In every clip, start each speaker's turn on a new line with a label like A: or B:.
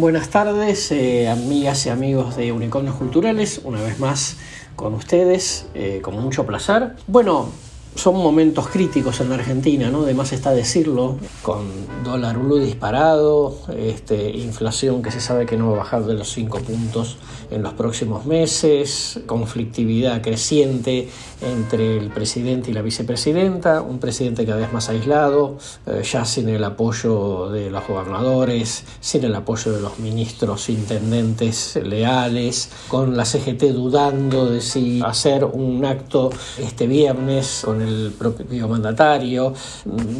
A: buenas tardes, eh, amigas y amigos de Unicornios Culturales, una vez más con ustedes, eh, con mucho placer. Bueno, son momentos críticos en la Argentina, ¿no? Además está decirlo, con dólar blue disparado, este, inflación que se sabe que no va a bajar de los 5 puntos en los próximos meses, conflictividad creciente entre el presidente y la vicepresidenta, un presidente cada vez más aislado, eh, ya sin el apoyo de los gobernadores, sin el apoyo de los ministros intendentes leales, con la CGT dudando de si hacer un acto este viernes con propio mandatario.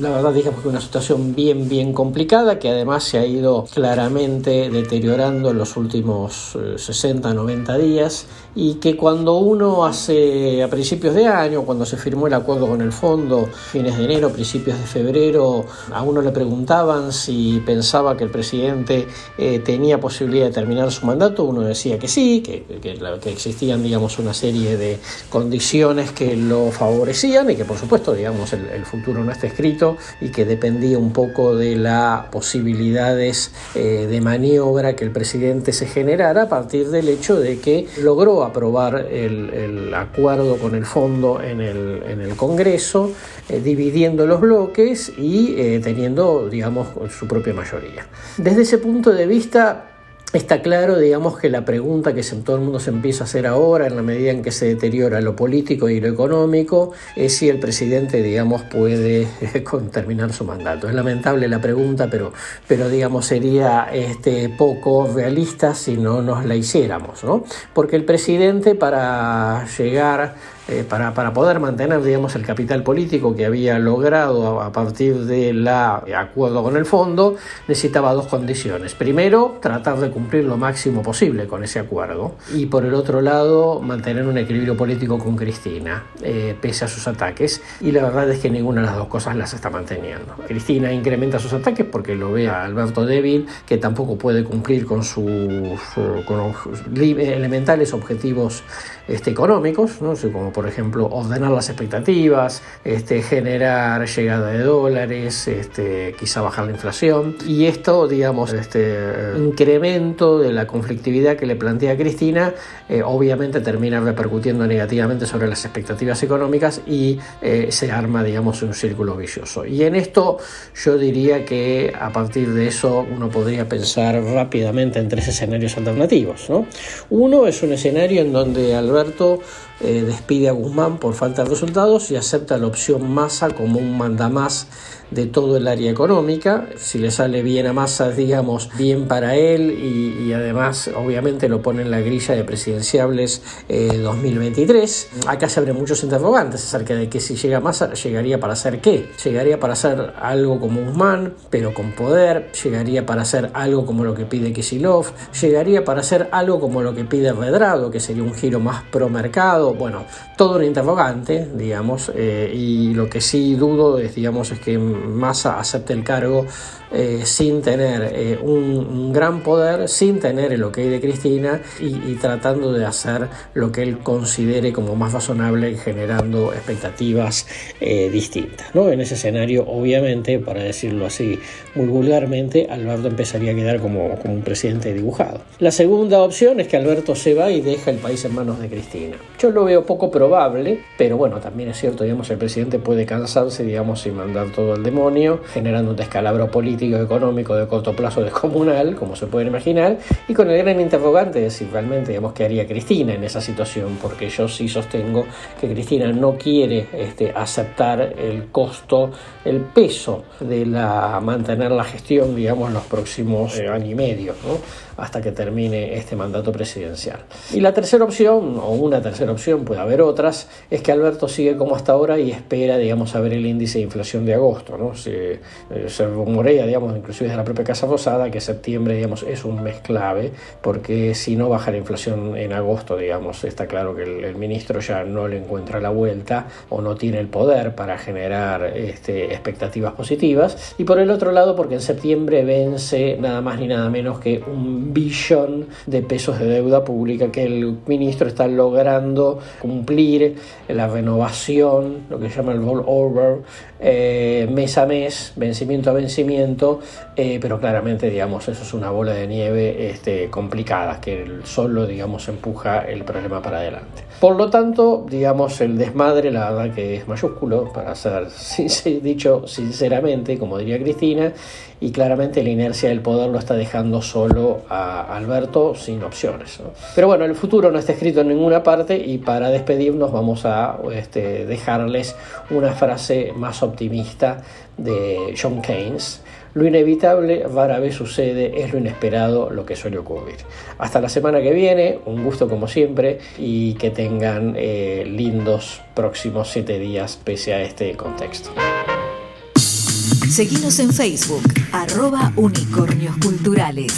A: La verdad, digamos que una situación bien, bien complicada que además se ha ido claramente deteriorando en los últimos 60, eh, 90 días y que cuando uno hace a principios de año, cuando se firmó el acuerdo con el fondo, fines de enero, principios de febrero, a uno le preguntaban si pensaba que el presidente eh, tenía posibilidad de terminar su mandato, uno decía que sí, que, que, que existían digamos una serie de condiciones que lo favorecían y que por supuesto, digamos, el, futuro no está escrito y que dependía un poco de las posibilidades eh, de maniobra que el presidente se generara a partir del hecho de que logró aprobar el, acuerdo con el fondo en el, en el Congreso, eh, dividiendo los bloques y eh, teniendo, digamos, su propia mayoría. Desde ese punto de vista, Está claro, digamos, que la pregunta que todo el mundo se empieza a hacer ahora, en la medida en que se deteriora lo político y lo económico, es si el presidente, digamos, puede terminar su mandato. Es lamentable la pregunta, pero, pero digamos, sería este, poco realista si no nos la hiciéramos, ¿no? Porque el presidente, para llegar eh, para, para, poder mantener digamos, el capital político que había logrado a, partir del acuerdo con el fondo, necesitaba dos condiciones. Primero, tratar de cumplir lo máximo posible con ese acuerdo y por el otro lado, mantener un equilibrio político con Cristina, eh, pese a sus ataques. Y la verdad es que ninguna de las dos cosas las está manteniendo. Cristina incrementa sus ataques porque lo ve a Alberto débil, que tampoco puede cumplir con sus, elementales objetivos este, económicos, ¿no? como por ejemplo ordenar las expectativas, este, generar llegada de dólares, este, quizá bajar la inflación. Y esto, digamos, este incremento de la conflictividad que le plantea Cristina, eh, obviamente termina repercutiendo negativamente sobre las expectativas económicas y eh, se arma, digamos, un círculo vicioso. Y en esto yo diría que a partir de eso uno podría pensar rápidamente en tres escenarios alternativos. ¿no? Uno es un escenario en donde al Alberto eh, despide Guzmán por falta de resultados y acepta la opción Massa como un mandamás de todo el área económica. Si le sale bien a Massa, digamos, bien para él y, además obviamente lo pone en la grilla de presidenciables 2023. Eh, Acá se abren muchos interrogantes acerca de que si llega Massa, llegaría para hacer qué. Llegaría para hacer algo como Guzmán, pero con poder. Llegaría para hacer algo como lo que pide Kisilov. Llegaría para hacer algo como lo que pide Redrado, que sería un giro más pro mercado. Bueno, todo un interrogante, digamos, eh, y lo que sí dudo es, digamos, es que Massa acepte el cargo eh, sin tener eh, un, gran poder, sin tener el ok de Cristina y, tratando de hacer lo que él considere como más razonable, generando expectativas distintas. ¿no? En ese escenario, obviamente, para decirlo así muy vulgarmente, Alberto empezaría a quedar como, como un presidente dibujado. La segunda opción es que Alberto se va y deja el país en manos de Cristina. Yo lo veo poco probable, pero bueno, también es cierto, digamos, el presidente puede cansarse, digamos, y mandar todo al demonio, generando un descalabro político económico de corto plazo descomunal, como se pueden imaginar, y con el gran interrogante de si realmente digamos, qué haría Cristina en esa situación, porque yo sí sostengo que Cristina no quiere este, aceptar el costo, el peso de la, mantener la gestión, digamos, los próximos eh, año y medio, hasta que termine este mandato presidencial. Y la tercera opción, o una tercera opción, puede haber otras, es que Alberto sigue como hasta ahora y espera, digamos, a ver el índice de inflación de agosto, ¿no? Se, eh, se rumorea digamos, inclusive de la propia Casa Rosada, que septiembre, digamos, es un mes clave, porque si no baja la inflación en agosto, digamos, está claro que el, ministro ya no le encuentra la vuelta o no tiene el poder para generar este, expectativas positivas. Y por el otro lado, porque en septiembre vence nada más ni nada menos que un billón de pesos de deuda pública que el ministro está logrando cumplir la renovación, lo que se llama el rollover, eh, mes a mes, vencimiento a vencimiento, eh, pero claramente, digamos, eso es una bola de nieve este, complicada, que solo, digamos, empuja el problema para adelante. Por lo tanto, digamos, el desmadre, la verdad que es mayúsculo, para ser dicho sinceramente, como diría Cristina, y claramente la inercia del poder lo está dejando solo a Alberto sin opciones. Pero bueno, el futuro no está escrito en ninguna parte y para despedirnos vamos a este, dejarles una frase más optimista de John Keynes. Lo inevitable vara vez sucede, es lo inesperado lo que suele ocurrir. Hasta la semana que viene, un gusto como siempre y que tengan eh, lindos próximos siete días pese a este contexto.
B: Seguimos en Facebook, arroba unicornios culturales.